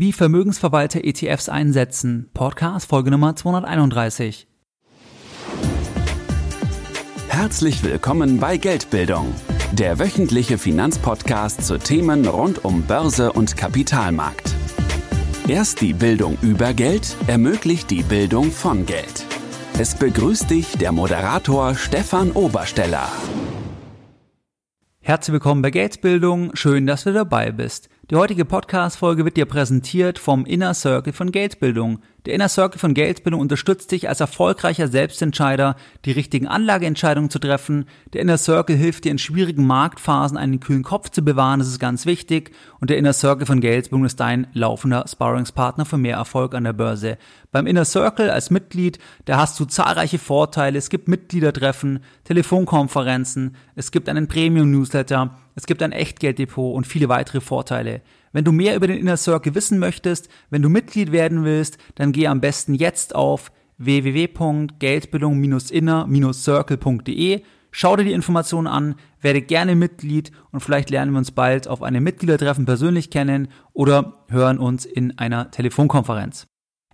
Wie Vermögensverwalter ETFs einsetzen. Podcast Folge Nummer 231. Herzlich willkommen bei Geldbildung, der wöchentliche Finanzpodcast zu Themen rund um Börse und Kapitalmarkt. Erst die Bildung über Geld ermöglicht die Bildung von Geld. Es begrüßt dich der Moderator Stefan Obersteller. Herzlich willkommen bei Geldbildung. Schön, dass du dabei bist. Die heutige Podcast-Folge wird dir präsentiert vom Inner Circle von Geldbildung. Der Inner Circle von Geldbildung unterstützt dich als erfolgreicher Selbstentscheider, die richtigen Anlageentscheidungen zu treffen. Der Inner Circle hilft dir in schwierigen Marktphasen einen kühlen Kopf zu bewahren, das ist ganz wichtig. Und der Inner Circle von Geldbildung ist dein laufender Sparringspartner für mehr Erfolg an der Börse. Beim Inner Circle als Mitglied, da hast du zahlreiche Vorteile. Es gibt Mitgliedertreffen, Telefonkonferenzen, es gibt einen Premium-Newsletter, es gibt ein Echtgelddepot und viele weitere Vorteile. Wenn du mehr über den Inner Circle wissen möchtest, wenn du Mitglied werden willst, dann geh am besten jetzt auf www.geldbildung-inner-circle.de. Schau dir die Informationen an, werde gerne Mitglied und vielleicht lernen wir uns bald auf einem Mitgliedertreffen persönlich kennen oder hören uns in einer Telefonkonferenz.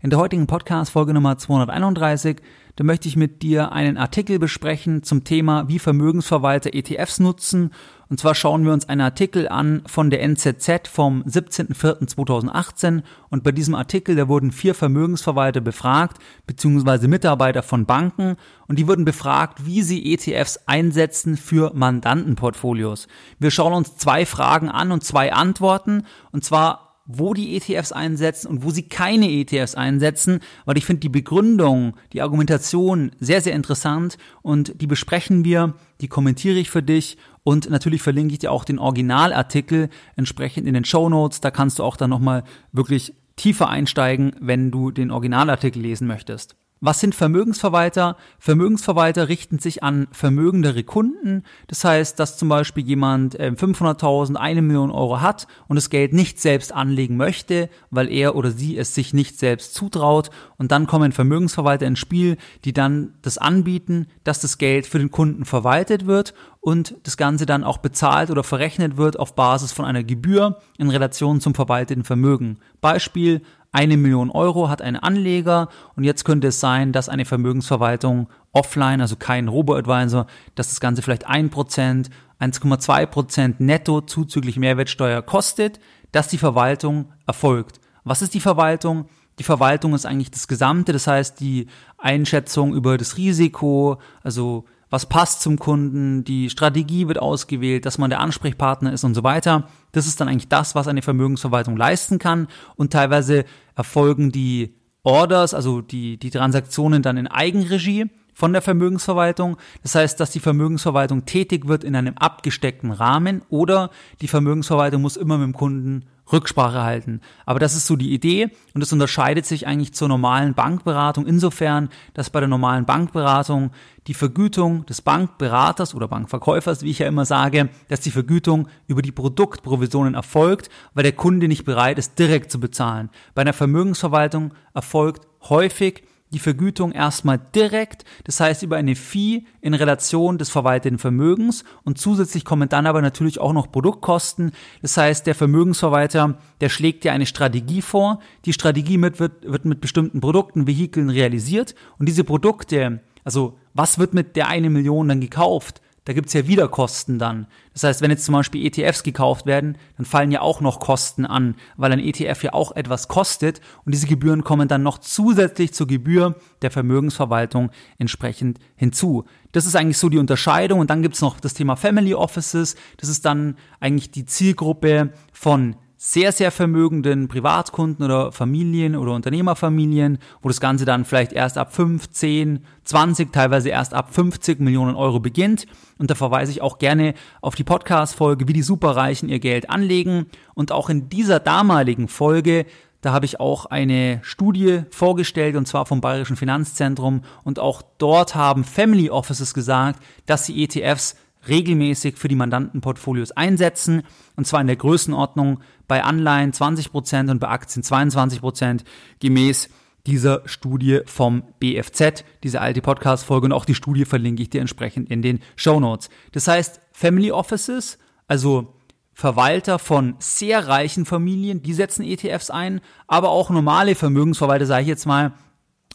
In der heutigen Podcast-Folge Nummer 231 da möchte ich mit dir einen Artikel besprechen zum Thema, wie Vermögensverwalter ETFs nutzen. Und zwar schauen wir uns einen Artikel an von der NZZ vom 17.04.2018. Und bei diesem Artikel, da wurden vier Vermögensverwalter befragt, beziehungsweise Mitarbeiter von Banken. Und die wurden befragt, wie sie ETFs einsetzen für Mandantenportfolios. Wir schauen uns zwei Fragen an und zwei Antworten. Und zwar wo die ETFs einsetzen und wo sie keine ETFs einsetzen, weil ich finde die Begründung, die Argumentation sehr, sehr interessant und die besprechen wir, die kommentiere ich für dich und natürlich verlinke ich dir auch den Originalartikel entsprechend in den Show Notes. Da kannst du auch dann nochmal wirklich tiefer einsteigen, wenn du den Originalartikel lesen möchtest. Was sind Vermögensverwalter? Vermögensverwalter richten sich an vermögendere Kunden. Das heißt, dass zum Beispiel jemand 500.000, äh, eine Million Euro hat und das Geld nicht selbst anlegen möchte, weil er oder sie es sich nicht selbst zutraut. Und dann kommen Vermögensverwalter ins Spiel, die dann das anbieten, dass das Geld für den Kunden verwaltet wird und das Ganze dann auch bezahlt oder verrechnet wird auf Basis von einer Gebühr in Relation zum verwalteten Vermögen. Beispiel, eine Million Euro hat ein Anleger und jetzt könnte es sein, dass eine Vermögensverwaltung offline, also kein Robo-Advisor, dass das Ganze vielleicht ein Prozent, 1,2 Prozent netto zuzüglich Mehrwertsteuer kostet, dass die Verwaltung erfolgt. Was ist die Verwaltung? Die Verwaltung ist eigentlich das Gesamte, das heißt die Einschätzung über das Risiko, also was passt zum Kunden, die Strategie wird ausgewählt, dass man der Ansprechpartner ist und so weiter. Das ist dann eigentlich das, was eine Vermögensverwaltung leisten kann und teilweise erfolgen die Orders, also die, die Transaktionen dann in Eigenregie von der Vermögensverwaltung. Das heißt, dass die Vermögensverwaltung tätig wird in einem abgesteckten Rahmen oder die Vermögensverwaltung muss immer mit dem Kunden Rücksprache halten. Aber das ist so die Idee und es unterscheidet sich eigentlich zur normalen Bankberatung insofern, dass bei der normalen Bankberatung die Vergütung des Bankberaters oder Bankverkäufers, wie ich ja immer sage, dass die Vergütung über die Produktprovisionen erfolgt, weil der Kunde nicht bereit ist, direkt zu bezahlen. Bei einer Vermögensverwaltung erfolgt häufig die Vergütung erstmal direkt, das heißt über eine Fee in Relation des verwalteten Vermögens und zusätzlich kommen dann aber natürlich auch noch Produktkosten. Das heißt, der Vermögensverwalter, der schlägt ja eine Strategie vor. Die Strategie mit, wird, wird mit bestimmten Produkten, Vehikeln realisiert und diese Produkte, also was wird mit der eine Million dann gekauft? Da gibt's ja wieder Kosten dann. Das heißt, wenn jetzt zum Beispiel ETFs gekauft werden, dann fallen ja auch noch Kosten an, weil ein ETF ja auch etwas kostet und diese Gebühren kommen dann noch zusätzlich zur Gebühr der Vermögensverwaltung entsprechend hinzu. Das ist eigentlich so die Unterscheidung und dann gibt's noch das Thema Family Offices. Das ist dann eigentlich die Zielgruppe von sehr, sehr vermögenden Privatkunden oder Familien oder Unternehmerfamilien, wo das Ganze dann vielleicht erst ab 5, 10, 20, teilweise erst ab 50 Millionen Euro beginnt. Und da verweise ich auch gerne auf die Podcast-Folge, wie die Superreichen ihr Geld anlegen. Und auch in dieser damaligen Folge da habe ich auch eine Studie vorgestellt und zwar vom Bayerischen Finanzzentrum und auch dort haben Family Offices gesagt, dass sie ETFs regelmäßig für die Mandantenportfolios einsetzen und zwar in der Größenordnung bei Anleihen 20% und bei Aktien 22% gemäß dieser Studie vom BFZ, diese alte Podcast-Folge und auch die Studie verlinke ich dir entsprechend in den Show Notes. Das heißt, Family Offices, also Verwalter von sehr reichen Familien, die setzen ETFs ein, aber auch normale Vermögensverwalter, sage ich jetzt mal,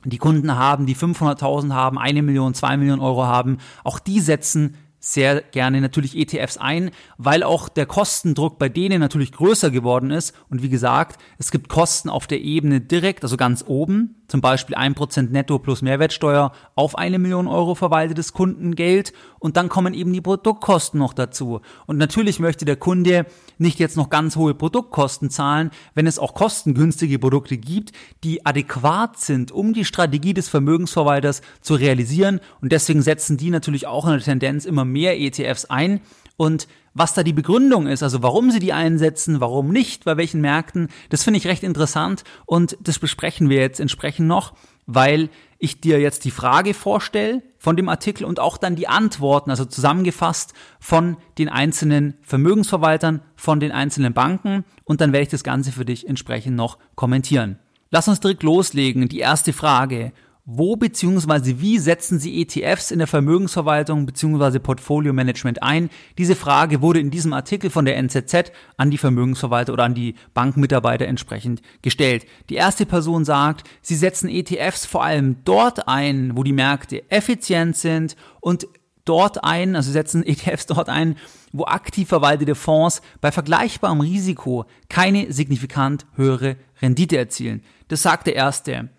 die Kunden haben, die 500.000 haben, eine Million, zwei Millionen Euro haben, auch die setzen sehr gerne natürlich ETFs ein, weil auch der Kostendruck bei denen natürlich größer geworden ist. Und wie gesagt, es gibt Kosten auf der Ebene direkt, also ganz oben, zum Beispiel ein Prozent netto plus Mehrwertsteuer auf eine Million Euro verwaltetes Kundengeld. Und dann kommen eben die Produktkosten noch dazu. Und natürlich möchte der Kunde nicht jetzt noch ganz hohe Produktkosten zahlen, wenn es auch kostengünstige Produkte gibt, die adäquat sind, um die Strategie des Vermögensverwalters zu realisieren. Und deswegen setzen die natürlich auch in der Tendenz immer mehr ETFs ein. Und was da die Begründung ist, also warum sie die einsetzen, warum nicht, bei welchen Märkten, das finde ich recht interessant und das besprechen wir jetzt entsprechend noch, weil ich dir jetzt die Frage vorstelle von dem Artikel und auch dann die Antworten, also zusammengefasst von den einzelnen Vermögensverwaltern, von den einzelnen Banken und dann werde ich das Ganze für dich entsprechend noch kommentieren. Lass uns direkt loslegen. Die erste Frage. Wo bzw. wie setzen Sie ETFs in der Vermögensverwaltung bzw. Portfolio-Management ein? Diese Frage wurde in diesem Artikel von der NZZ an die Vermögensverwalter oder an die Bankmitarbeiter entsprechend gestellt. Die erste Person sagt, sie setzen ETFs vor allem dort ein, wo die Märkte effizient sind und dort ein, also setzen ETFs dort ein, wo aktiv verwaltete Fonds bei vergleichbarem Risiko keine signifikant höhere Rendite erzielen. Das sagt der erste.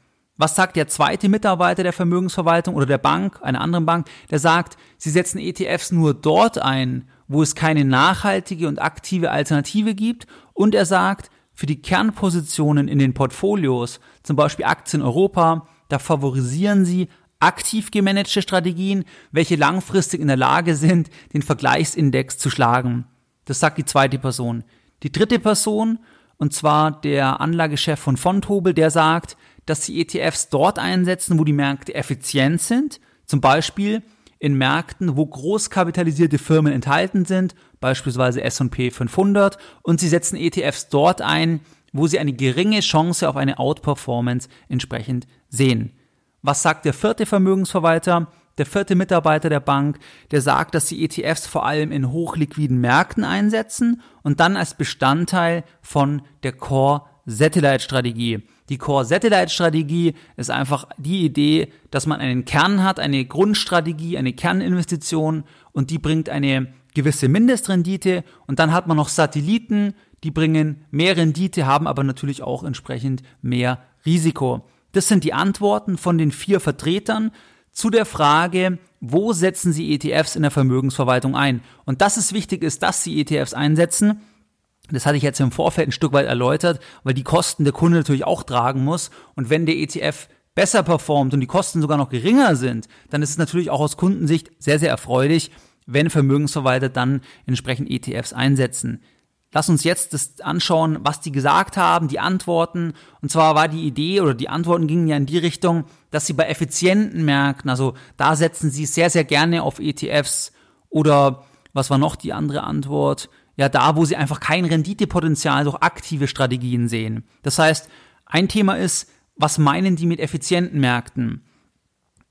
Was sagt der zweite Mitarbeiter der Vermögensverwaltung oder der Bank, einer anderen Bank, der sagt, sie setzen ETFs nur dort ein, wo es keine nachhaltige und aktive Alternative gibt und er sagt, für die Kernpositionen in den Portfolios, zum Beispiel Aktien Europa, da favorisieren sie aktiv gemanagte Strategien, welche langfristig in der Lage sind, den Vergleichsindex zu schlagen. Das sagt die zweite Person. Die dritte Person, und zwar der Anlagechef von Fontobel, der sagt, dass sie ETFs dort einsetzen, wo die Märkte effizient sind, zum Beispiel in Märkten, wo großkapitalisierte Firmen enthalten sind, beispielsweise S&P 500, und sie setzen ETFs dort ein, wo sie eine geringe Chance auf eine Outperformance entsprechend sehen. Was sagt der vierte Vermögensverwalter? Der vierte Mitarbeiter der Bank, der sagt, dass sie ETFs vor allem in hochliquiden Märkten einsetzen und dann als Bestandteil von der Core Satellite Strategie. Die Core Satellite Strategie ist einfach die Idee, dass man einen Kern hat, eine Grundstrategie, eine Kerninvestition und die bringt eine gewisse Mindestrendite und dann hat man noch Satelliten, die bringen mehr Rendite, haben aber natürlich auch entsprechend mehr Risiko. Das sind die Antworten von den vier Vertretern zu der Frage, wo setzen Sie ETFs in der Vermögensverwaltung ein? Und dass es wichtig ist, dass Sie ETFs einsetzen, das hatte ich jetzt im Vorfeld ein Stück weit erläutert, weil die Kosten der Kunde natürlich auch tragen muss. Und wenn der ETF besser performt und die Kosten sogar noch geringer sind, dann ist es natürlich auch aus Kundensicht sehr, sehr erfreulich, wenn Vermögensverwalter dann entsprechend ETFs einsetzen. Lass uns jetzt das anschauen, was die gesagt haben, die Antworten. Und zwar war die Idee oder die Antworten gingen ja in die Richtung, dass sie bei effizienten Märkten, also da setzen sie sehr, sehr gerne auf ETFs oder was war noch die andere Antwort? Ja, da, wo sie einfach kein Renditepotenzial durch aktive Strategien sehen. Das heißt, ein Thema ist, was meinen die mit effizienten Märkten?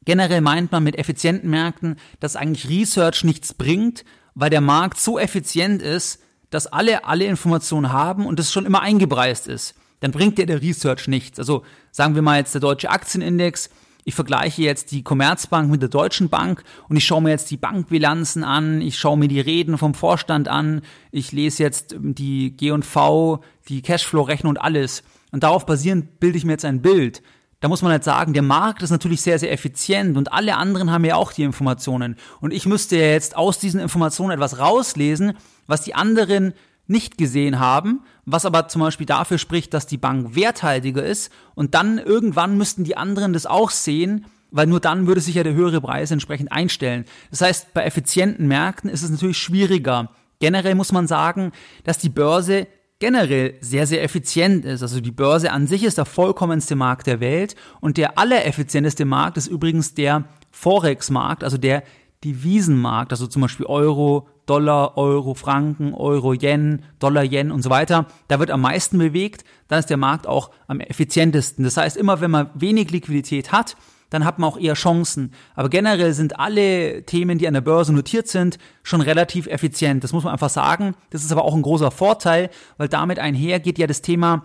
Generell meint man mit effizienten Märkten, dass eigentlich Research nichts bringt, weil der Markt so effizient ist, dass alle alle Informationen haben und das schon immer eingepreist ist, dann bringt dir der Research nichts. Also sagen wir mal jetzt der deutsche Aktienindex, ich vergleiche jetzt die Commerzbank mit der Deutschen Bank und ich schaue mir jetzt die Bankbilanzen an, ich schaue mir die Reden vom Vorstand an, ich lese jetzt die G&V, die Cashflow-Rechnung und alles. Und darauf basierend bilde ich mir jetzt ein Bild. Da muss man halt sagen, der Markt ist natürlich sehr, sehr effizient und alle anderen haben ja auch die Informationen. Und ich müsste ja jetzt aus diesen Informationen etwas rauslesen, was die anderen nicht gesehen haben, was aber zum Beispiel dafür spricht, dass die Bank werthaltiger ist und dann irgendwann müssten die anderen das auch sehen, weil nur dann würde sich ja der höhere Preis entsprechend einstellen. Das heißt, bei effizienten Märkten ist es natürlich schwieriger. Generell muss man sagen, dass die Börse generell sehr, sehr effizient ist. Also die Börse an sich ist der vollkommenste Markt der Welt und der allereffizienteste Markt ist übrigens der Forex-Markt, also der Devisenmarkt, also zum Beispiel Euro, Dollar, Euro, Franken, Euro, Yen, Dollar, Yen und so weiter. Da wird am meisten bewegt, dann ist der Markt auch am effizientesten. Das heißt, immer wenn man wenig Liquidität hat, dann hat man auch eher Chancen. Aber generell sind alle Themen, die an der Börse notiert sind, schon relativ effizient. Das muss man einfach sagen. Das ist aber auch ein großer Vorteil, weil damit einher geht ja das Thema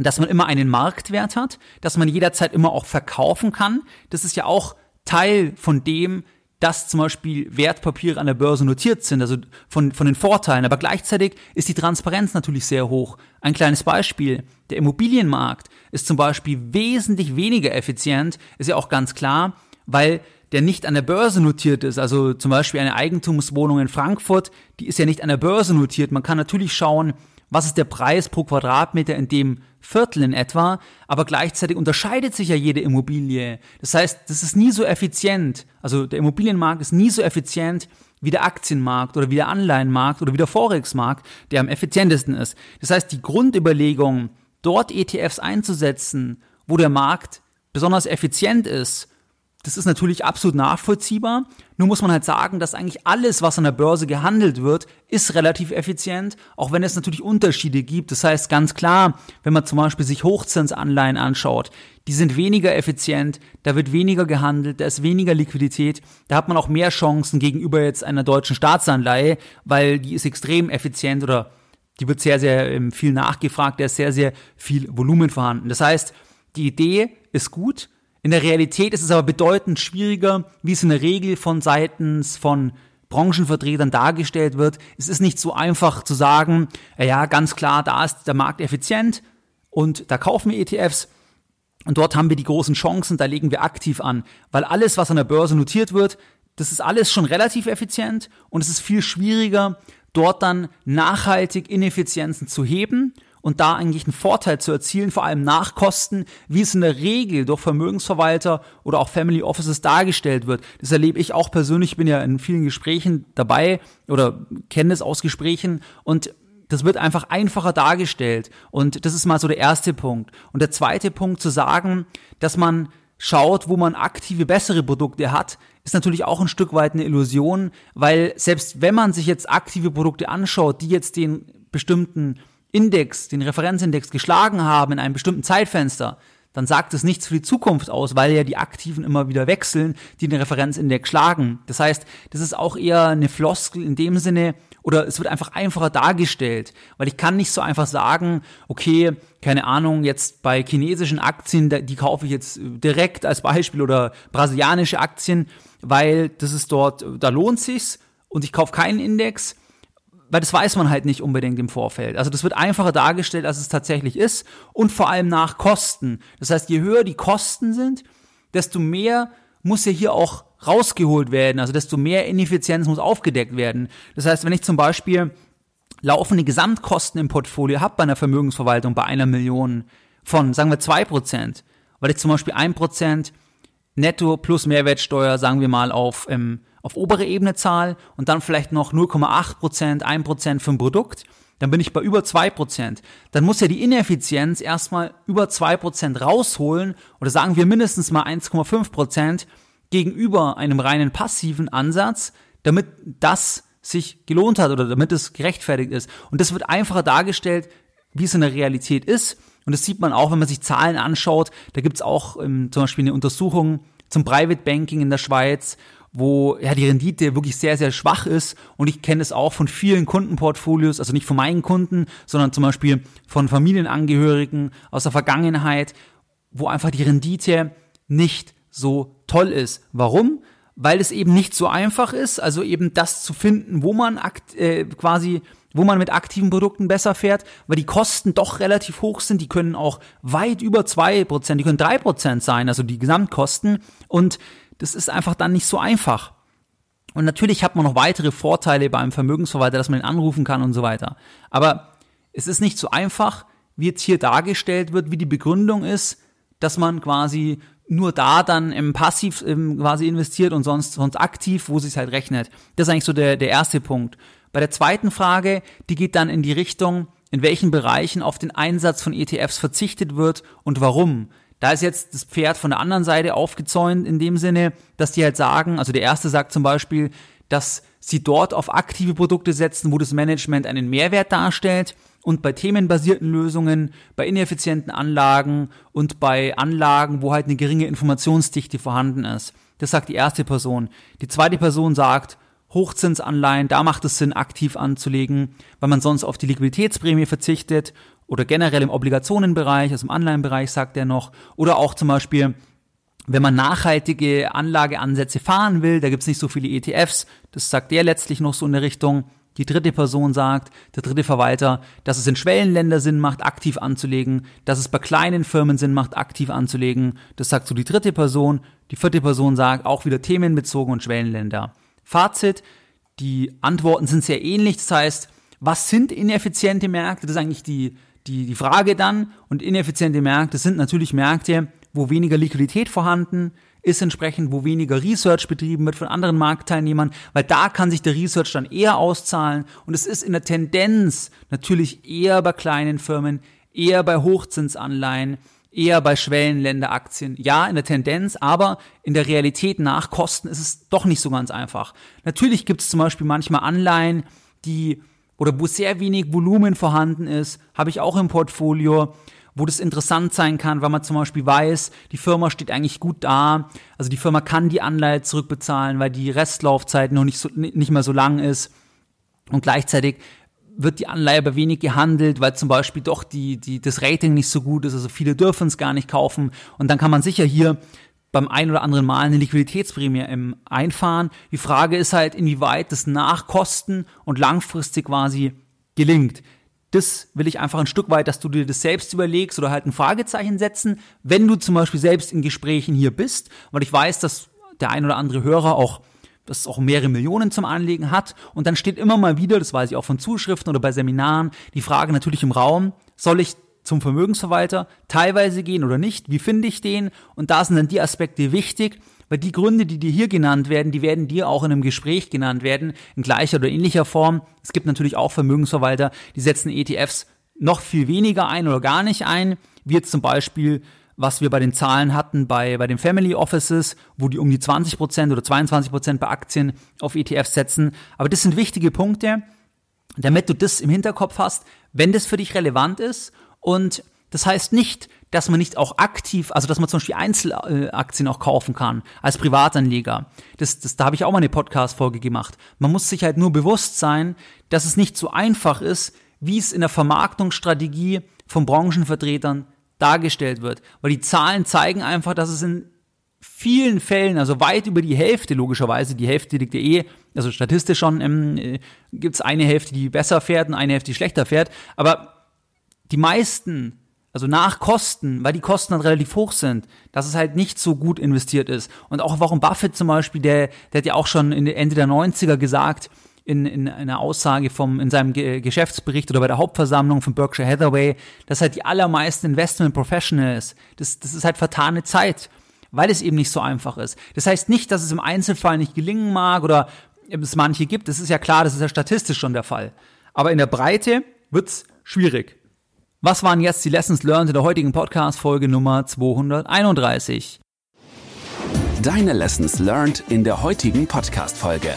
dass man immer einen Marktwert hat, dass man jederzeit immer auch verkaufen kann. Das ist ja auch Teil von dem, dass zum Beispiel Wertpapiere an der Börse notiert sind, also von, von den Vorteilen. Aber gleichzeitig ist die Transparenz natürlich sehr hoch. Ein kleines Beispiel. Der Immobilienmarkt ist zum Beispiel wesentlich weniger effizient, ist ja auch ganz klar, weil der nicht an der Börse notiert ist. Also zum Beispiel eine Eigentumswohnung in Frankfurt, die ist ja nicht an der Börse notiert. Man kann natürlich schauen, was ist der Preis pro Quadratmeter in dem Viertel in etwa, aber gleichzeitig unterscheidet sich ja jede Immobilie. Das heißt, das ist nie so effizient. Also der Immobilienmarkt ist nie so effizient wie der Aktienmarkt oder wie der Anleihenmarkt oder wie der Forex-Markt, der am effizientesten ist. Das heißt, die Grundüberlegung, dort ETFs einzusetzen, wo der Markt besonders effizient ist das ist natürlich absolut nachvollziehbar. Nur muss man halt sagen, dass eigentlich alles, was an der Börse gehandelt wird, ist relativ effizient, auch wenn es natürlich Unterschiede gibt. Das heißt ganz klar, wenn man zum Beispiel sich Hochzinsanleihen anschaut, die sind weniger effizient, da wird weniger gehandelt, da ist weniger Liquidität, da hat man auch mehr Chancen gegenüber jetzt einer deutschen Staatsanleihe, weil die ist extrem effizient oder die wird sehr, sehr ähm, viel nachgefragt, da ist sehr, sehr viel Volumen vorhanden. Das heißt, die Idee ist gut, in der Realität ist es aber bedeutend schwieriger, wie es in der Regel von seitens von Branchenvertretern dargestellt wird. Es ist nicht so einfach zu sagen, ja, ganz klar, da ist der Markt effizient und da kaufen wir ETFs und dort haben wir die großen Chancen, da legen wir aktiv an, weil alles, was an der Börse notiert wird, das ist alles schon relativ effizient und es ist viel schwieriger, dort dann nachhaltig Ineffizienzen zu heben und da eigentlich einen Vorteil zu erzielen, vor allem nach Kosten, wie es in der Regel durch Vermögensverwalter oder auch Family Offices dargestellt wird. Das erlebe ich auch persönlich, ich bin ja in vielen Gesprächen dabei oder kenne es aus Gesprächen und das wird einfach einfacher dargestellt. Und das ist mal so der erste Punkt. Und der zweite Punkt zu sagen, dass man schaut, wo man aktive, bessere Produkte hat, ist natürlich auch ein Stück weit eine Illusion, weil selbst wenn man sich jetzt aktive Produkte anschaut, die jetzt den bestimmten Index, den Referenzindex geschlagen haben in einem bestimmten Zeitfenster, dann sagt es nichts für die Zukunft aus, weil ja die Aktiven immer wieder wechseln, die den Referenzindex schlagen. Das heißt, das ist auch eher eine Floskel in dem Sinne, oder es wird einfach einfacher dargestellt, weil ich kann nicht so einfach sagen, okay, keine Ahnung, jetzt bei chinesischen Aktien, die kaufe ich jetzt direkt als Beispiel oder brasilianische Aktien, weil das ist dort, da lohnt sich's und ich kaufe keinen Index weil das weiß man halt nicht unbedingt im Vorfeld. Also das wird einfacher dargestellt, als es tatsächlich ist und vor allem nach Kosten. Das heißt, je höher die Kosten sind, desto mehr muss ja hier auch rausgeholt werden, also desto mehr Ineffizienz muss aufgedeckt werden. Das heißt, wenn ich zum Beispiel laufende Gesamtkosten im Portfolio habe bei einer Vermögensverwaltung bei einer Million von, sagen wir, zwei Prozent, weil ich zum Beispiel ein Prozent netto plus Mehrwertsteuer, sagen wir mal, auf ähm, auf obere Ebene zahle und dann vielleicht noch 0,8 Prozent, 1 Prozent für ein Produkt, dann bin ich bei über 2 Prozent. Dann muss ja die Ineffizienz erstmal über 2 Prozent rausholen oder sagen wir mindestens mal 1,5 Prozent gegenüber einem reinen passiven Ansatz, damit das sich gelohnt hat oder damit es gerechtfertigt ist. Und das wird einfacher dargestellt, wie es in der Realität ist. Und das sieht man auch, wenn man sich Zahlen anschaut. Da gibt es auch ähm, zum Beispiel eine Untersuchung zum Private Banking in der Schweiz wo ja die Rendite wirklich sehr, sehr schwach ist. Und ich kenne es auch von vielen Kundenportfolios, also nicht von meinen Kunden, sondern zum Beispiel von Familienangehörigen aus der Vergangenheit, wo einfach die Rendite nicht so toll ist. Warum? Weil es eben nicht so einfach ist, also eben das zu finden, wo man äh, quasi wo man mit aktiven Produkten besser fährt, weil die Kosten doch relativ hoch sind. Die können auch weit über zwei Prozent, die können drei Prozent sein, also die Gesamtkosten. Und das ist einfach dann nicht so einfach. Und natürlich hat man noch weitere Vorteile beim Vermögensverwalter, dass man ihn anrufen kann und so weiter. Aber es ist nicht so einfach, wie jetzt hier dargestellt wird, wie die Begründung ist, dass man quasi nur da dann im Passiv quasi investiert und sonst, sonst aktiv, wo sich halt rechnet. Das ist eigentlich so der, der erste Punkt. Bei der zweiten Frage, die geht dann in die Richtung, in welchen Bereichen auf den Einsatz von ETFs verzichtet wird und warum. Da ist jetzt das Pferd von der anderen Seite aufgezäunt in dem Sinne, dass die halt sagen, also der erste sagt zum Beispiel, dass sie dort auf aktive Produkte setzen, wo das Management einen Mehrwert darstellt und bei themenbasierten Lösungen, bei ineffizienten Anlagen und bei Anlagen, wo halt eine geringe Informationsdichte vorhanden ist. Das sagt die erste Person. Die zweite Person sagt, Hochzinsanleihen, da macht es Sinn, aktiv anzulegen, weil man sonst auf die Liquiditätsprämie verzichtet oder generell im Obligationenbereich, also im Anleihenbereich sagt er noch, oder auch zum Beispiel, wenn man nachhaltige Anlageansätze fahren will, da gibt es nicht so viele ETFs, das sagt der letztlich noch so in der Richtung. Die dritte Person sagt, der dritte Verwalter, dass es in Schwellenländer Sinn macht, aktiv anzulegen, dass es bei kleinen Firmen Sinn macht, aktiv anzulegen. Das sagt so die dritte Person. Die vierte Person sagt auch wieder themenbezogen und Schwellenländer. Fazit, die Antworten sind sehr ähnlich. Das heißt, was sind ineffiziente Märkte? Das ist eigentlich die, die, die Frage dann. Und ineffiziente Märkte sind natürlich Märkte, wo weniger Liquidität vorhanden ist entsprechend, wo weniger Research betrieben wird von anderen Marktteilnehmern, weil da kann sich der Research dann eher auszahlen und es ist in der Tendenz natürlich eher bei kleinen Firmen, eher bei Hochzinsanleihen, eher bei Schwellenländeraktien. Ja, in der Tendenz, aber in der Realität nach Kosten ist es doch nicht so ganz einfach. Natürlich gibt es zum Beispiel manchmal Anleihen, die oder wo sehr wenig Volumen vorhanden ist, habe ich auch im Portfolio, wo das interessant sein kann, weil man zum Beispiel weiß, die Firma steht eigentlich gut da, also die Firma kann die Anleihe zurückbezahlen, weil die Restlaufzeit noch nicht, so, nicht mehr so lang ist und gleichzeitig wird die Anleihe aber wenig gehandelt, weil zum Beispiel doch die, die, das Rating nicht so gut ist, also viele dürfen es gar nicht kaufen und dann kann man sicher hier beim ein oder anderen Mal eine Liquiditätsprämie im einfahren. Die Frage ist halt, inwieweit das nach Kosten und langfristig quasi gelingt. Das will ich einfach ein Stück weit, dass du dir das selbst überlegst oder halt ein Fragezeichen setzen, wenn du zum Beispiel selbst in Gesprächen hier bist, weil ich weiß, dass der ein oder andere Hörer auch das auch mehrere Millionen zum Anlegen hat. Und dann steht immer mal wieder, das weiß ich auch von Zuschriften oder bei Seminaren, die Frage natürlich im Raum, soll ich zum Vermögensverwalter teilweise gehen oder nicht? Wie finde ich den? Und da sind dann die Aspekte wichtig, weil die Gründe, die dir hier genannt werden, die werden dir auch in einem Gespräch genannt werden, in gleicher oder ähnlicher Form. Es gibt natürlich auch Vermögensverwalter, die setzen ETFs noch viel weniger ein oder gar nicht ein, wie jetzt zum Beispiel was wir bei den Zahlen hatten bei, bei den Family Offices, wo die um die 20% oder 22% bei Aktien auf ETFs setzen. Aber das sind wichtige Punkte, damit du das im Hinterkopf hast, wenn das für dich relevant ist und das heißt nicht, dass man nicht auch aktiv, also dass man zum Beispiel Einzelaktien auch kaufen kann als Privatanleger. Das, das, da habe ich auch mal eine Podcast-Folge gemacht. Man muss sich halt nur bewusst sein, dass es nicht so einfach ist, wie es in der Vermarktungsstrategie von Branchenvertretern dargestellt wird. Weil die Zahlen zeigen einfach, dass es in vielen Fällen, also weit über die Hälfte logischerweise, die Hälfte liegt ja eh, also statistisch schon, ähm, äh, gibt es eine Hälfte, die besser fährt und eine Hälfte, die schlechter fährt. Aber die meisten, also nach Kosten, weil die Kosten dann relativ hoch sind, dass es halt nicht so gut investiert ist. Und auch warum Buffett zum Beispiel, der, der hat ja auch schon Ende der 90er gesagt, in, in einer Aussage vom, in seinem Ge Geschäftsbericht oder bei der Hauptversammlung von Berkshire Hathaway, dass halt die allermeisten Investment Professionals, das, das ist halt vertane Zeit, weil es eben nicht so einfach ist. Das heißt nicht, dass es im Einzelfall nicht gelingen mag oder es manche gibt. Das ist ja klar, das ist ja statistisch schon der Fall. Aber in der Breite wird's schwierig. Was waren jetzt die Lessons learned in der heutigen Podcast-Folge Nummer 231? Deine Lessons learned in der heutigen Podcast-Folge.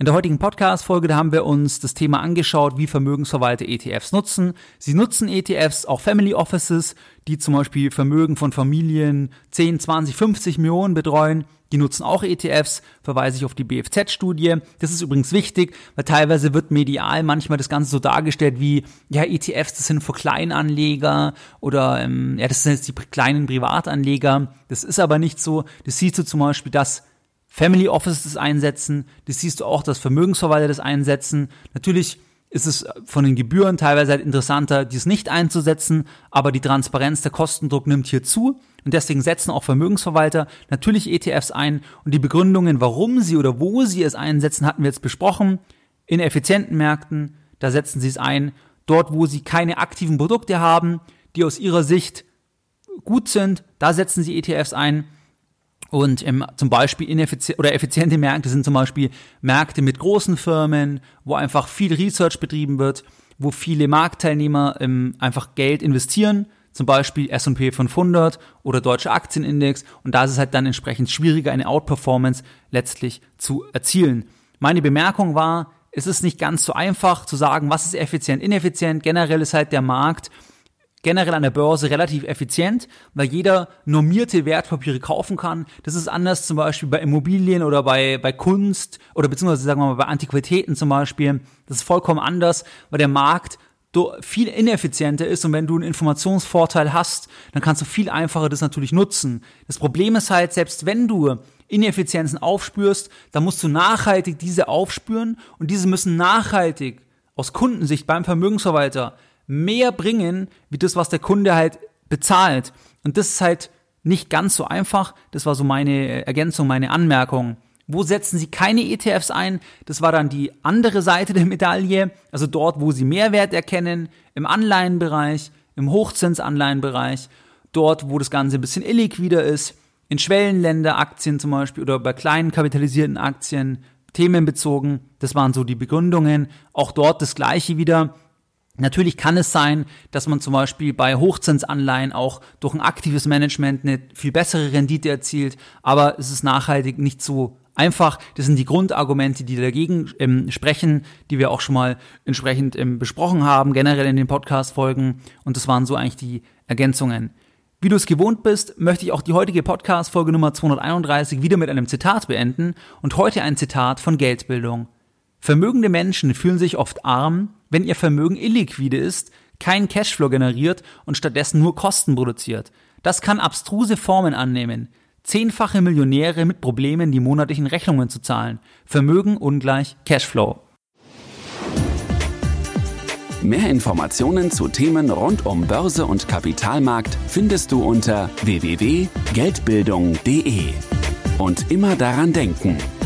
In der heutigen Podcast-Folge, haben wir uns das Thema angeschaut, wie Vermögensverwalter ETFs nutzen. Sie nutzen ETFs, auch Family Offices, die zum Beispiel Vermögen von Familien 10, 20, 50 Millionen betreuen. Die nutzen auch ETFs, verweise ich auf die BFZ-Studie. Das ist übrigens wichtig, weil teilweise wird medial manchmal das Ganze so dargestellt wie, ja, ETFs, das sind für Kleinanleger oder ähm, ja, das sind jetzt die kleinen Privatanleger. Das ist aber nicht so. Das siehst du zum Beispiel, dass Family Offices einsetzen. Das siehst du auch, dass Vermögensverwalter das einsetzen. Natürlich ist es von den Gebühren teilweise halt interessanter, dies nicht einzusetzen, aber die Transparenz, der Kostendruck nimmt hier zu und deswegen setzen auch Vermögensverwalter natürlich ETFs ein und die Begründungen, warum sie oder wo sie es einsetzen, hatten wir jetzt besprochen. In effizienten Märkten, da setzen sie es ein. Dort, wo sie keine aktiven Produkte haben, die aus ihrer Sicht gut sind, da setzen sie ETFs ein. Und ähm, zum Beispiel ineffizient oder effiziente Märkte sind zum Beispiel Märkte mit großen Firmen, wo einfach viel Research betrieben wird, wo viele Marktteilnehmer ähm, einfach Geld investieren, zum Beispiel S&P 500 oder Deutsche Aktienindex. Und da ist es halt dann entsprechend schwieriger, eine Outperformance letztlich zu erzielen. Meine Bemerkung war, es ist nicht ganz so einfach zu sagen, was ist effizient, ineffizient. Generell ist halt der Markt generell an der Börse relativ effizient, weil jeder normierte Wertpapiere kaufen kann. Das ist anders zum Beispiel bei Immobilien oder bei, bei Kunst oder beziehungsweise sagen wir mal bei Antiquitäten zum Beispiel. Das ist vollkommen anders, weil der Markt viel ineffizienter ist und wenn du einen Informationsvorteil hast, dann kannst du viel einfacher das natürlich nutzen. Das Problem ist halt, selbst wenn du Ineffizienzen aufspürst, dann musst du nachhaltig diese aufspüren und diese müssen nachhaltig aus Kundensicht beim Vermögensverwalter mehr bringen, wie das, was der Kunde halt bezahlt. Und das ist halt nicht ganz so einfach. Das war so meine Ergänzung, meine Anmerkung. Wo setzen Sie keine ETFs ein? Das war dann die andere Seite der Medaille, also dort, wo Sie Mehrwert erkennen, im Anleihenbereich, im Hochzinsanleihenbereich, dort, wo das Ganze ein bisschen illiquider ist, in Schwellenländeraktien zum Beispiel oder bei kleinen kapitalisierten Aktien, themenbezogen. Das waren so die Begründungen. Auch dort das Gleiche wieder. Natürlich kann es sein, dass man zum Beispiel bei Hochzinsanleihen auch durch ein aktives Management eine viel bessere Rendite erzielt, aber es ist nachhaltig nicht so einfach. Das sind die Grundargumente, die dagegen ähm, sprechen, die wir auch schon mal entsprechend ähm, besprochen haben, generell in den Podcast-Folgen. Und das waren so eigentlich die Ergänzungen. Wie du es gewohnt bist, möchte ich auch die heutige Podcast-Folge Nummer 231 wieder mit einem Zitat beenden und heute ein Zitat von Geldbildung. Vermögende Menschen fühlen sich oft arm, wenn ihr Vermögen illiquide ist, kein Cashflow generiert und stattdessen nur Kosten produziert. Das kann abstruse Formen annehmen. Zehnfache Millionäre mit Problemen, die monatlichen Rechnungen zu zahlen. Vermögen ungleich Cashflow. Mehr Informationen zu Themen rund um Börse und Kapitalmarkt findest du unter www.geldbildung.de. Und immer daran denken,